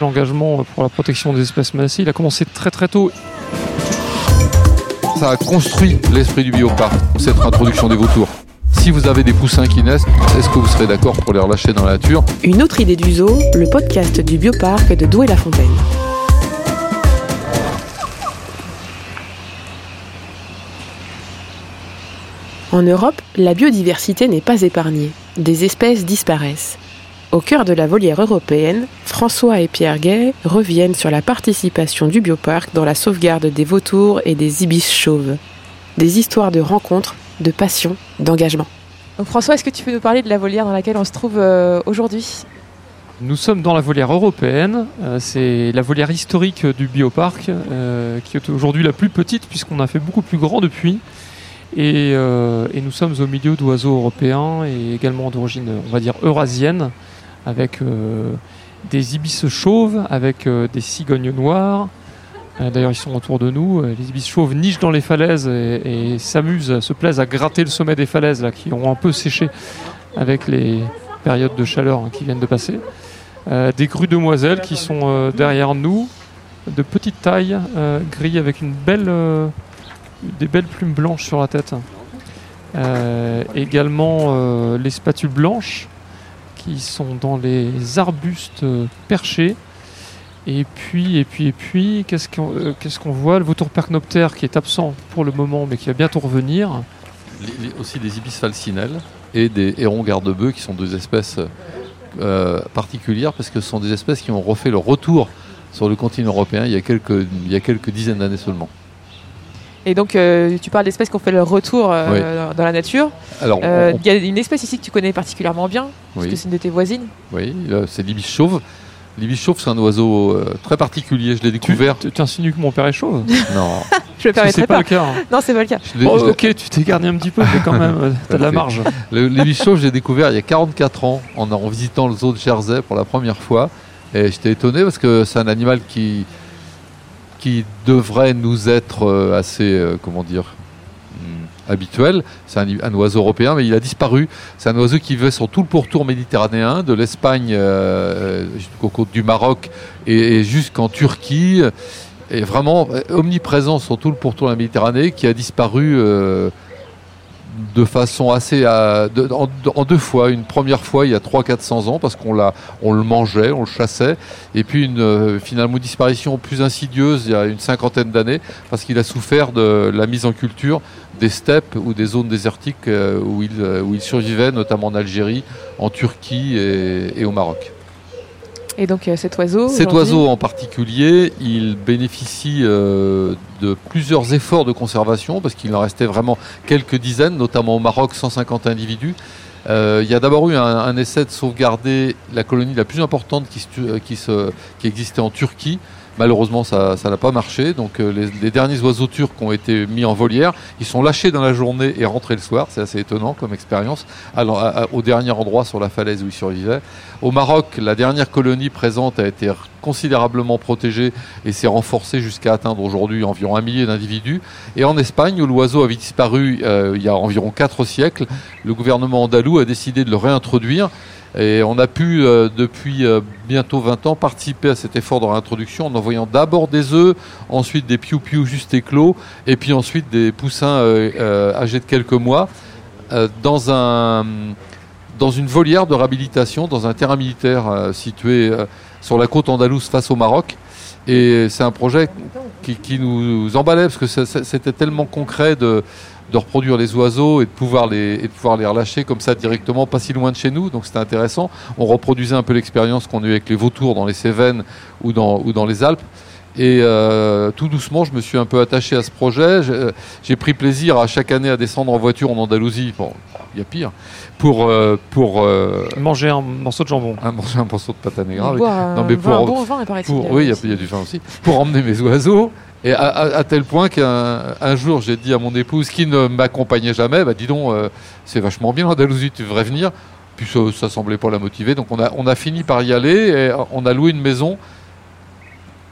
L'engagement pour la protection des espèces menacées, il a commencé très très tôt. Ça a construit l'esprit du bioparc, cette introduction des vautours. Si vous avez des poussins qui naissent, est-ce que vous serez d'accord pour les relâcher dans la nature? Une autre idée du zoo, le podcast du bioparc de Douai-la-Fontaine. En Europe, la biodiversité n'est pas épargnée. Des espèces disparaissent. Au cœur de la volière européenne, François et Pierre Gay reviennent sur la participation du bioparc dans la sauvegarde des vautours et des ibis chauves. Des histoires de rencontres, de passion, d'engagement. Donc François, est-ce que tu peux nous parler de la volière dans laquelle on se trouve euh, aujourd'hui? Nous sommes dans la volière européenne. Euh, c'est la volière historique du bioparc, euh, qui est aujourd'hui la plus petite puisqu'on a fait beaucoup plus grand depuis. Et, et nous sommes au milieu d'oiseaux européens et également d'origine, on va dire, eurasienne, avec des ibis chauves, avec des cigognes noires, D'ailleurs, ils sont autour de nous. Les ibis chauves nichent dans les falaises et, s'amusent, se plaisent à gratter le sommet des falaises là, qui ont un peu séché avec les périodes de chaleur hein, qui viennent de passer. Euh, des grues demoiselles qui sont euh, derrière nous, de petite taille, euh, gris avec une belle, des belles plumes blanches sur la tête. également les spatules blanches qui sont dans les arbustes perchés et puis, et puis, et puis, qu'est-ce qu'on euh, voit? Le vautour percnoptère qui est absent pour le moment, mais qui va bientôt revenir. aussi des ibis falcinelles et des hérons garde-bœufs qui sont deux espèces euh, particulières parce que ce sont des espèces qui ont refait leur retour sur le continent européen il y a quelques dizaines d'années seulement. Et donc, euh, tu parles d'espèces qui ont fait leur retour dans la nature. Alors, il y a une espèce ici que tu connais particulièrement bien, parce que c'est une de tes voisines. Oui, c'est l'ibis chauve. L'ibis chauve, c'est un oiseau euh, très particulier. Je l'ai découvert. Tu insinues que mon père est chauve? Non. je le permettrai pas. pas. le cas. Hein. Non, c'est pas le cas. Oh, ok, tu t'es gardé un petit peu, mais quand même, t'as de la marge. L'ibis chauve, j'ai découvert il y a 44 ans en, en visitant le zoo de Jersey pour la première fois. Et j'étais étonné parce que c'est un animal qui, qui devrait nous être euh, assez, euh, comment dire, habituel. C'est un, oiseau européen, mais il a disparu. C'est un oiseau qui vivait sur tout le pourtour méditerranéen, de l'Espagne euh, jusqu'aux côtes du Maroc et, jusqu'en Turquie. Et vraiment omniprésent sur tout le pourtour de la Méditerranée, qui a disparu. Euh, de façon assez en, deux fois. Une première fois il y a 300-400 ans parce qu'on le mangeait, on le chassait, et puis une euh, finalement disparition plus insidieuse il y a une cinquantaine d'années parce qu'il a souffert de la mise en culture des steppes ou des zones désertiques euh, euh, où il survivait, notamment en Algérie, en Turquie et au Maroc. Et donc euh, cet oiseau Cet oiseau en particulier, il bénéficie euh, de plusieurs efforts de conservation parce qu'il en restait vraiment quelques dizaines, notamment au Maroc, 150 individus. Euh, il y a d'abord eu un, essai de sauvegarder la colonie la plus importante qui, qui, qui existait en Turquie, Malheureusement, ça n'a pas marché. Donc euh, les, derniers oiseaux turcs ont été mis en volière. Ils sont lâchés dans la journée et rentrés le soir. C'est assez étonnant comme expérience. au dernier endroit sur la falaise où ils survivaient. Au Maroc, la dernière colonie présente a été considérablement protégée et s'est renforcée jusqu'à atteindre aujourd'hui environ un millier d'individus. Et en Espagne, où l'oiseau avait disparu euh, il y a environ quatre siècles, le gouvernement andalou a décidé de le réintroduire. Et on a pu, euh, depuis euh, bientôt 20 ans, participer à cet effort de réintroduction en envoyant d'abord des œufs, ensuite des piou-piou juste éclos, et puis ensuite des poussins âgés de quelques mois, dans, un, dans une volière de réhabilitation, dans un terrain militaire situé sur la côte andalouse face au Maroc. Et c'est un projet qui, nous emballait, parce que c'était tellement concret de reproduire les oiseaux et de pouvoir les, et de pouvoir les relâcher comme ça directement, pas si loin de chez nous. Donc c'était intéressant. On reproduisait un peu l'expérience qu'on a eu avec les vautours dans les Cévennes ou dans, ou dans les Alpes. Et euh, tout doucement, je me suis un peu attaché à ce projet. J'ai pris plaisir à chaque année à descendre en voiture en Andalousie. Il y a pire. Pour, euh, pour euh, manger un morceau de jambon. Un, manger un morceau de pâte à negra. Non, mais pour, un bon vin, oui, il y, a du vin aussi. Pour emmener mes oiseaux et à, tel point qu'un jour, j'ai dit à mon épouse, qui ne m'accompagnait jamais, bah, dis donc, euh, c'est vachement bien l'Andalousie, tu devrais venir. Puis ça, ça, semblait pas la motiver. Donc on a, on a fini par y aller et on a loué une maison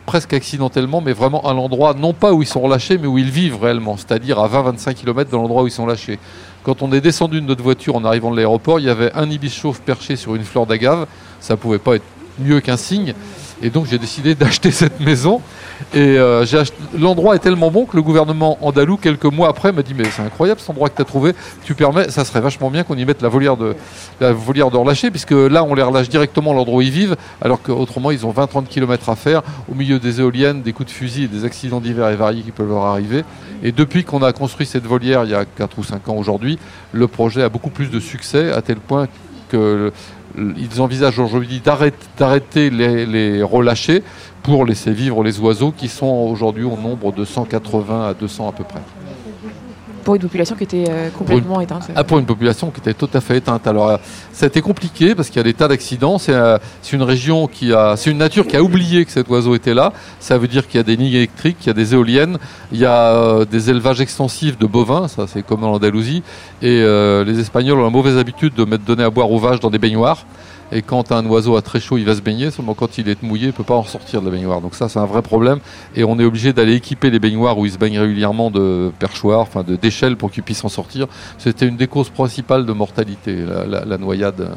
presque accidentellement, mais vraiment à l'endroit, non pas où ils sont relâchés, mais où ils vivent réellement, c'est-à-dire à, 20-25 km de l'endroit où ils sont lâchés. Quand on est descendu de notre voiture en arrivant de l'aéroport, il y avait un ibis chauve perché sur une fleur d'agave. Ça pouvait pas être mieux qu'un signe. Et donc j'ai décidé d'acheter cette maison. Et euh, l'endroit est tellement bon que le gouvernement andalou, quelques mois après, m'a dit Mais c'est incroyable cet endroit que tu as trouvé. Tu permets, ça serait vachement bien qu'on y mette la volière de, la volière de relâcher, puisque là, on les relâche directement l'endroit où ils vivent, alors qu'autrement, ils ont 20-30 km à faire au milieu des éoliennes, des coups de fusil et des accidents divers et variés qui peuvent leur arriver. Et depuis qu'on a construit cette volière, il y a 4 ou 5 ans aujourd'hui, le projet a beaucoup plus de succès, à tel point que ils envisagent aujourd'hui d'arrêter les, les pour laisser vivre les oiseaux qui sont aujourd'hui au nombre de 180 à 200 à peu près. Pour une population qui était euh, complètement éteinte. Ah, pour une population qui était tout à fait éteinte. Alors, euh, ça a été compliqué parce qu'il y a des tas d'accidents. C'est euh, une région qui a, c'est une nature qui a oublié que cet oiseau était là. Ça veut dire qu'il y a des lignes électriques, qu'il y a des éoliennes, il y a des élevages extensifs de bovins, ça c'est comme en Andalousie. Et les Espagnols ont la mauvaise habitude de mettre donner à boire aux vaches dans des baignoires. Et quand un oiseau a très chaud, il va se baigner. Seulement quand il est mouillé, il ne peut pas en sortir de la baignoire. Donc ça, c'est un vrai problème. Et on est obligé d'aller équiper les baignoires où il se baigne régulièrement de perchoirs, enfin de d'échelles pour qu'il puisse en sortir. C'était une des causes principales de mortalité, la, noyade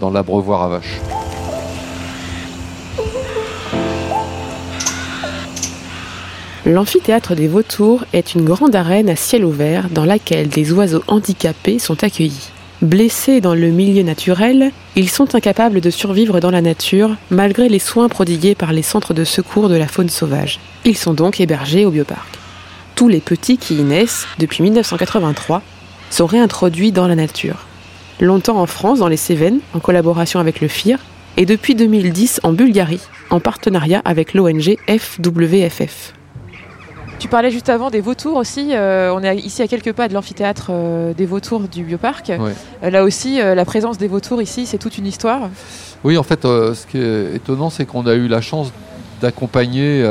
dans l'abreuvoir à vaches. L'amphithéâtre des Vautours est une grande arène à ciel ouvert dans laquelle des oiseaux handicapés sont accueillis. Blessés dans le milieu naturel, ils sont incapables de survivre dans la nature malgré les soins prodigués par les centres de secours de la faune sauvage. Ils sont donc hébergés au bioparc. Tous les petits qui y naissent, depuis 1983, sont réintroduits dans la nature. Longtemps en France, dans les Cévennes, en collaboration avec le FIR, et depuis 2010 en Bulgarie, en partenariat avec l'ONG FWFF. Tu parlais juste avant des vautours aussi. Euh, on est ici à quelques pas de l'amphithéâtre euh, des vautours du bioparc. Euh, là aussi, la présence des vautours ici, c'est toute une histoire. Oui, en fait, ce qui est étonnant, c'est qu'on a eu la chance d'accompagner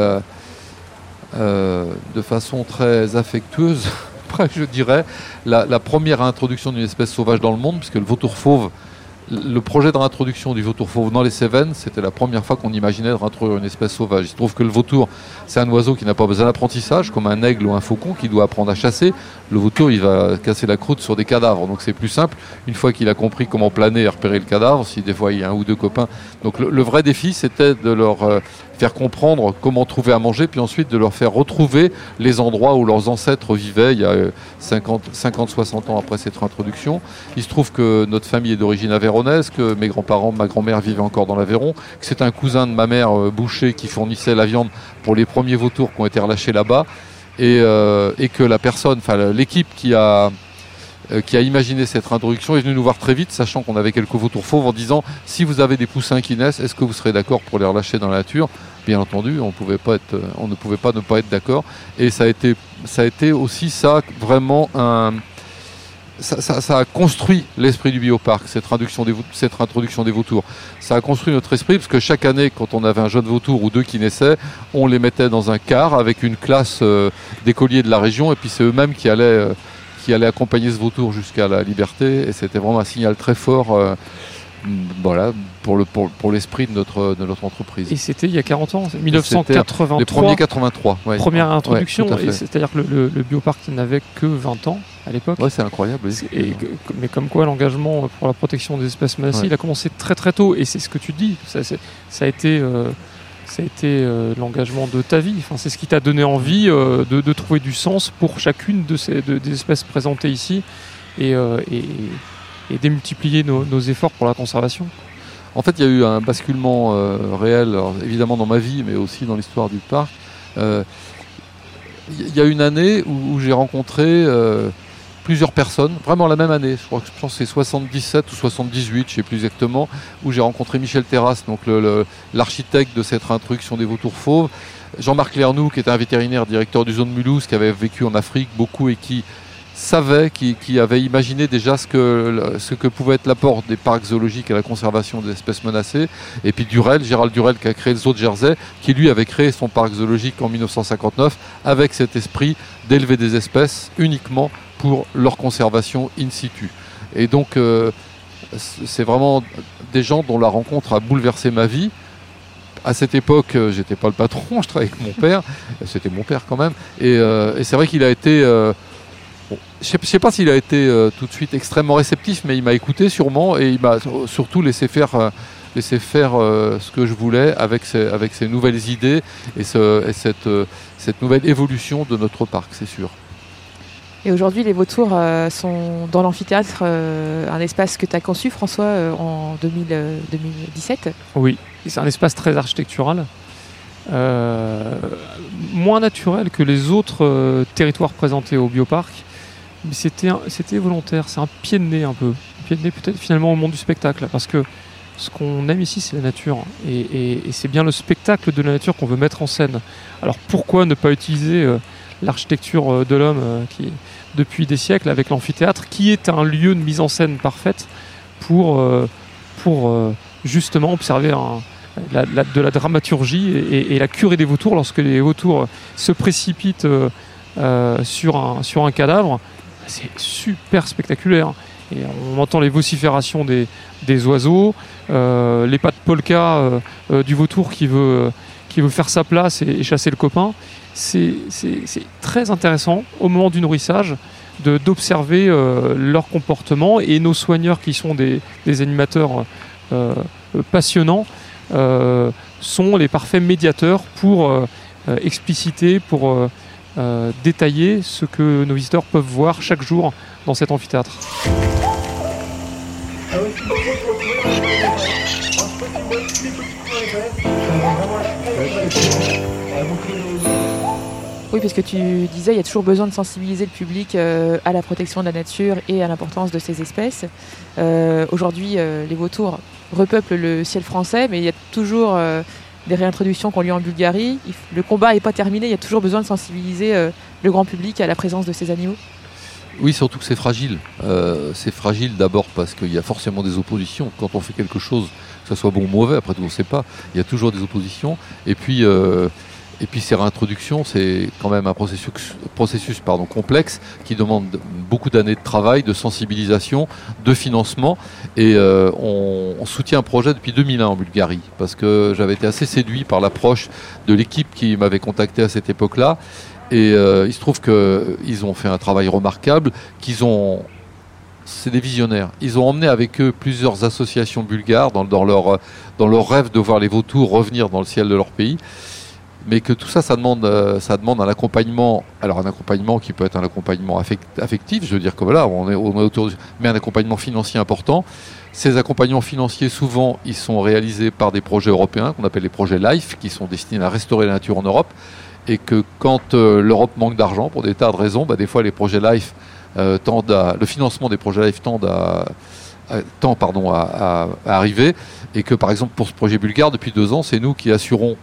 de façon très affectueuse, je dirais, la, la première introduction d'une espèce sauvage dans le monde, puisque le vautour fauve le projet de réintroduction du vautour fauve dans les Cévennes, c'était la première fois qu'on imaginait de réintroduire une espèce sauvage. Il se trouve que le vautour, c'est un oiseau qui n'a pas besoin d'apprentissage, comme un aigle ou un faucon qui doit apprendre à chasser. Le vautour, il va casser la croûte sur des cadavres, donc c'est plus simple. Une fois qu'il a compris comment planer et repérer le cadavre, si des fois il y a un ou deux copains. Donc le, vrai défi, c'était de leur euh, faire comprendre comment trouver à manger, puis ensuite de leur faire retrouver les endroits où leurs ancêtres vivaient il y a 50-60 euh, ans après cette introduction. Il se trouve que notre famille est d'origine avéronaise, que mes grands-parents, ma grand-mère vivaient encore dans l'Aveyron, que c'est un cousin de ma mère, euh, boucher, qui fournissait la viande pour les premiers vautours qui ont été relâchés là-bas, et, euh, et, que la personne, l'équipe qui a qui a imaginé cette introduction est venu nous voir très vite, sachant qu'on avait quelques vautours fauves, en disant si vous avez des poussins qui naissent, est-ce que vous serez d'accord pour les relâcher dans la nature? Bien entendu, être, on ne pouvait pas ne pas être d'accord. Et ça a, été, ça a été aussi ça, vraiment un. Ça, a construit l'esprit du bioparc, cette introduction, des, cette introduction des vautours. Ça a construit notre esprit parce que chaque année, quand on avait un jeune vautour ou deux qui naissaient, on les mettait dans un car avec une classe euh, d'écoliers de la région et puis c'est eux-mêmes qui allaient. Qui allait accompagner ce vautour jusqu'à la liberté. Et c'était vraiment un signal très fort euh, voilà, pour, le, pour, l'esprit de notre, de notre entreprise. Et c'était il y a 40 ans, 1983. Les premiers 83. Première introduction. c'est-à-dire que le, le, bioparc n'avait que 20 ans à l'époque. Ouais, c'est incroyable. mais comme quoi l'engagement pour la protection des espèces menacées, il a commencé très très tôt. Et c'est ce que tu dis. Ça, ça a été. Euh, ça a été euh, l'engagement de ta vie. Enfin, c'est ce qui t'a donné envie euh, de, trouver du sens pour chacune des espèces présentées ici et, euh, et, démultiplier nos, efforts pour la conservation. En fait, il y a eu un basculement réel, évidemment dans ma vie, mais aussi dans l'histoire du parc. Il y a une année où j'ai rencontré plusieurs personnes, vraiment la même année, je crois que pense c'est 77 ou 78, je sais plus exactement, où j'ai rencontré Michel Terrasse, donc l'architecte de cette introduction des vautours fauves, Jean-Marc Lernoux, qui était un vétérinaire directeur du zone Mulhouse, qui avait vécu en Afrique beaucoup et qui savait, qui, avait imaginé déjà ce que, ce que pouvait être l'apport des parcs zoologiques à la conservation des espèces menacées. Et puis Durel, Gérald Durel, qui a créé le zoo de Jersey, qui lui avait créé son parc zoologique en 1959 avec cet esprit d'élever des espèces uniquement pour leur conservation in situ. Et donc, euh, c'est vraiment des gens dont la rencontre a bouleversé ma vie. À cette époque, euh, j'étais pas le patron, je travaillais avec mon père. C'était mon père quand même. Et, euh, c'est vrai qu'il a été. je ne sais pas s'il a été tout de suite extrêmement réceptif, mais il m'a écouté sûrement et il m'a surtout laissé faire faire ce que je voulais avec ces, nouvelles idées et, ce, et cette, cette nouvelle évolution de notre parc, c'est sûr. Et aujourd'hui, les vautours euh, sont dans l'amphithéâtre, euh, un espace que tu as conçu, François, euh, en 2017. Oui, c'est un espace très architectural, moins naturel que les autres territoires présentés au bioparc. Mais c'était volontaire, c'est un pied de nez un peu. Un pied de nez peut-être finalement au monde du spectacle, parce que ce qu'on aime ici, c'est la nature. Et, et c'est bien le spectacle de la nature qu'on veut mettre en scène. Alors pourquoi ne pas utiliser l'architecture de l'homme qui depuis des siècles avec l'amphithéâtre, qui est un lieu de mise en scène parfaite pour, euh, pour euh, justement observer de la dramaturgie et, la curée des vautours lorsque les vautours se précipitent euh, sur, un, sur un cadavre. C'est super spectaculaire. Et on entend les vociférations des, des oiseaux, les pas de polka du vautour qui veut, qui veut faire sa place et chasser le copain c'est très intéressant au moment du nourrissage d'observer euh, leur comportement et nos soigneurs qui sont des, animateurs euh, passionnants euh, sont les parfaits médiateurs pour expliciter, pour détailler ce que nos visiteurs peuvent voir chaque jour dans cet amphithéâtre. Oui, parce que tu disais, il y a toujours besoin de sensibiliser le public euh, à la protection de la nature et à l'importance de ces espèces. Euh, aujourd'hui, euh, les vautours repeuplent le ciel français, mais il y a toujours des réintroductions qui ont lieu en Bulgarie. Le combat n'est pas terminé, il y a toujours besoin de sensibiliser le grand public à la présence de ces animaux. Oui, surtout que c'est fragile. c'est fragile d'abord parce qu'il y a forcément des oppositions. Quand on fait quelque chose, que ce soit bon ou mauvais, après tout, on ne sait pas, il y a toujours des oppositions. Et puis, et puis ces réintroductions, c'est quand même un processus, complexe qui demande beaucoup d'années de travail, de sensibilisation, de financement. Et euh, on, soutient un projet depuis 2001 en Bulgarie parce que j'avais été assez séduit par l'approche de l'équipe qui m'avait contacté à cette époque-là. Et euh, il se trouve qu'ils ont fait un travail remarquable, qu'ils ont c'est des visionnaires. Ils ont emmené avec eux plusieurs associations bulgares dans, leur, dans leur rêve de voir les vautours revenir dans le ciel de leur pays mais que tout ça, ça demande, euh, ça demande un accompagnement. Alors un accompagnement qui peut être un accompagnement affectif, je veux dire que voilà, on est, autour, mais un accompagnement financier important. Ces accompagnements financiers, souvent, ils sont réalisés par des projets européens qu'on appelle les projets LIFE, qui sont destinés à restaurer la nature en Europe, et que quand euh, l'Europe manque d'argent pour des tas de raisons, bah, des fois les projets LIFE euh, tendent à, le financement des projets LIFE tend à, tend, pardon, à arriver, et que par exemple pour ce projet bulgare, depuis deux ans, c'est nous qui assurons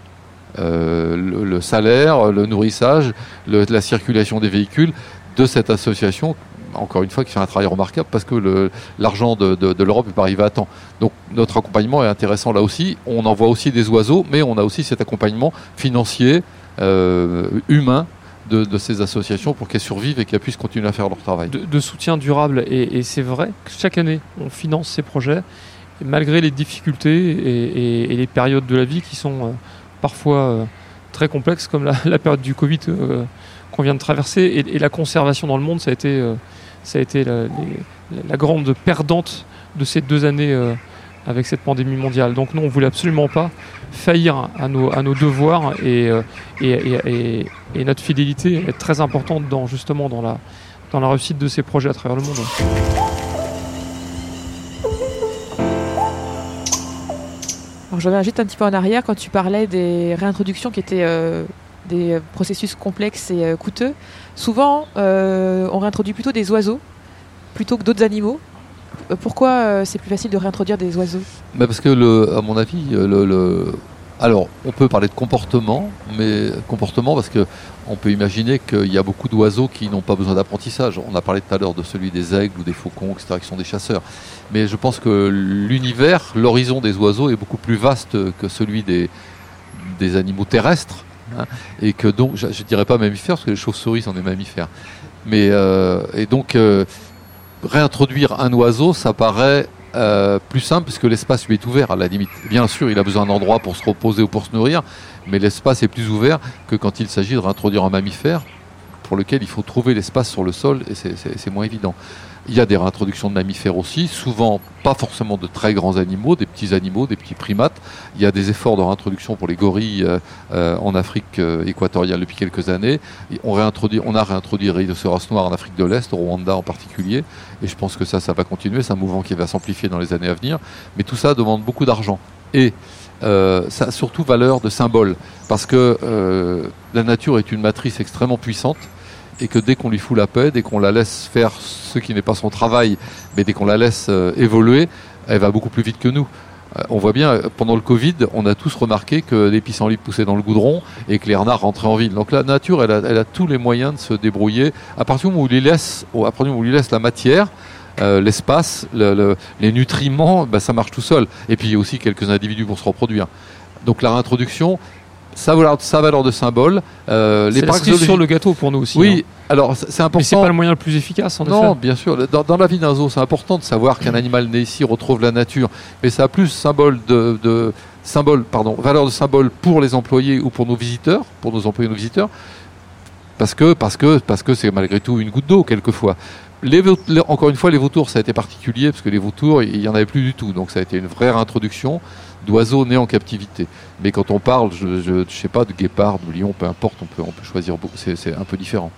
euh, le, salaire, le nourrissage, la circulation des véhicules de cette association encore une fois, qui fait un travail remarquable parce que l'argent de, l'Europe n'est arrivé à temps. Donc notre accompagnement est intéressant là aussi. On envoie aussi des oiseaux, mais on a aussi cet accompagnement financier, euh, humain de, ces associations pour qu'elles survivent et qu'elles puissent continuer à faire leur travail. De, soutien durable, et, c'est vrai que chaque année, on finance ces projets, malgré les difficultés et, les périodes de la vie qui sont... Parfois euh, très complexes comme la, période du Covid euh, qu'on vient de traverser et, la conservation dans le monde, ça a été, euh, ça a été la, grande perdante de ces deux années avec cette pandémie mondiale. Donc nous, on voulait absolument pas faillir à nos, à nos devoirs et, et, et, notre fidélité est très importante dans, justement dans la, dans la réussite de ces projets à travers le monde. Je reviens juste un petit peu en arrière quand tu parlais des réintroductions qui étaient euh, des processus complexes et euh, coûteux. Souvent, euh, on réintroduit plutôt des oiseaux plutôt que d'autres animaux. pourquoi c'est plus facile de réintroduire des oiseaux? Bah, Parce que, à mon avis, le, alors, on peut parler de comportement, mais comportement parce que on peut imaginer qu'il y a beaucoup d'oiseaux qui n'ont pas besoin d'apprentissage. On a parlé tout à l'heure de celui des aigles ou des faucons, etc., qui sont des chasseurs. Mais je pense que l'univers, l'horizon des oiseaux est beaucoup plus vaste que celui des, animaux terrestres. Hein, et que donc, je ne dirais pas mammifères, parce que les chauves-souris sont des mammifères. Mais, euh, et donc, euh, réintroduire un oiseau, ça paraît euh, plus simple puisque l'espace lui est ouvert à la limite. Bien sûr, il a besoin d'un pour se reposer ou pour se nourrir, mais l'espace est plus ouvert que quand il s'agit de réintroduire un mammifère pour lequel il faut trouver l'espace sur le sol et c'est moins évident. Il y a des réintroductions de mammifères aussi, souvent pas forcément de très grands animaux, des petits animaux, des petits primates. Il y a des efforts de réintroduction pour les gorilles euh, euh, en Afrique euh, équatoriale depuis quelques années. On, a réintroduit les rhinocéros noirs en Afrique de l'Est, au Rwanda en particulier, et je pense que ça, ça va continuer. C'est un mouvement qui va s'amplifier dans les années à venir. Mais tout ça demande beaucoup d'argent. Et ça a surtout valeur de symbole, parce que la nature est une matrice extrêmement puissante et que dès qu'on lui fout la paix, dès qu'on la laisse faire ce qui n'est pas son travail, mais dès qu'on la laisse euh, évoluer, elle va beaucoup plus vite que nous. Euh, on voit bien, euh, pendant le Covid, on a tous remarqué que les pissenlits poussaient dans le goudron et que les renards rentraient en ville. Donc la nature, elle a, tous les moyens de se débrouiller. À partir du moment où on lui laisse, à partir du moment où on lui laisse la matière, l'espace, les nutriments, bah, ça marche tout seul. Et puis il y a aussi quelques individus pour se reproduire. Donc la réintroduction, ça valeur de symbole. Euh, les parcs sur le gâteau pour nous aussi. Oui, hein. alors c'est important. Mais c'est pas le moyen le plus efficace en Non, bien sûr. Dans, la vie d'un zoo, c'est important de savoir qu'un animal né ici retrouve la nature, mais ça a plus symbole de, symbole, pardon, valeur de symbole pour les employés ou pour nos visiteurs, pour nos employés et nos visiteurs, parce que parce que parce que c'est malgré tout une goutte d'eau quelquefois. Les, encore une fois, les vautours, ça a été particulier parce que les vautours, il y en avait plus du tout, donc ça a été une vraie réintroduction d'oiseaux nés en captivité. Mais quand on parle, je ne sais pas, de guépard, de lion, peu importe, on peut, on peut choisir, c'est un peu différent.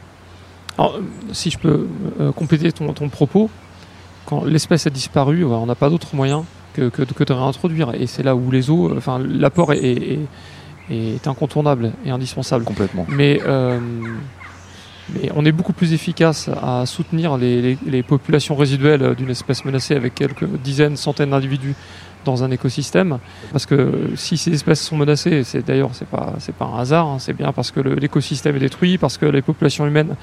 Alors, si je peux euh, compléter ton, ton, propos, quand l'espèce a disparu, on n'a pas d'autre moyen que, que, de réintroduire. Et c'est là où les eaux, enfin, l'apport est, est, incontournable et indispensable. Complètement. Mais, euh, mais on est beaucoup plus efficace à soutenir les, les populations résiduelles d'une espèce menacée avec quelques dizaines, centaines d'individus dans un écosystème. Parce que si ces espèces sont menacées, c'est d'ailleurs c'est pas c'est pas un hasard, hein, c'est bien parce que l'écosystème est détruit, parce que les populations humaines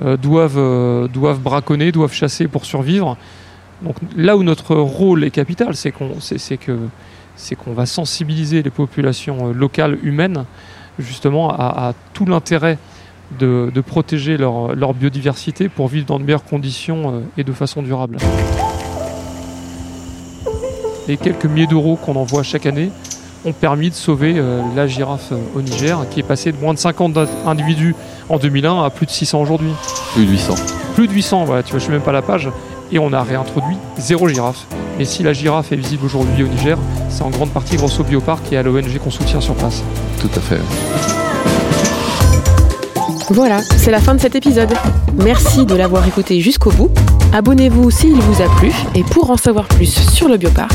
euh, doivent euh, doivent braconner, doivent chasser pour survivre. Donc là où notre rôle est capital, c'est qu'on c'est que c'est qu'on va sensibiliser les populations euh, locales humaines justement à, tout l'intérêt de, de, protéger leur, leur, biodiversité pour vivre dans de meilleures conditions et de façon durable les quelques milliers d'euros qu'on envoie chaque année ont permis de sauver euh, la girafe euh, au Niger, qui est passée de moins de 50 individus en 2001 à plus de 600 aujourd'hui. Plus de 800. Plus de 800, voilà, tu vois, je suis même pas la page. Et on a réintroduit zéro girafe. Et si la girafe est visible aujourd'hui au Niger, c'est en grande partie grâce au Bioparc et à l'ONG qu'on soutient sur place. Tout à fait. Voilà, c'est la fin de cet épisode. Merci de l'avoir écouté jusqu'au bout. Abonnez-vous s'il vous a plu et pour en savoir plus sur le bioparc,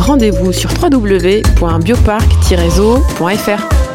rendez-vous sur www.bioparc-zoo.fr.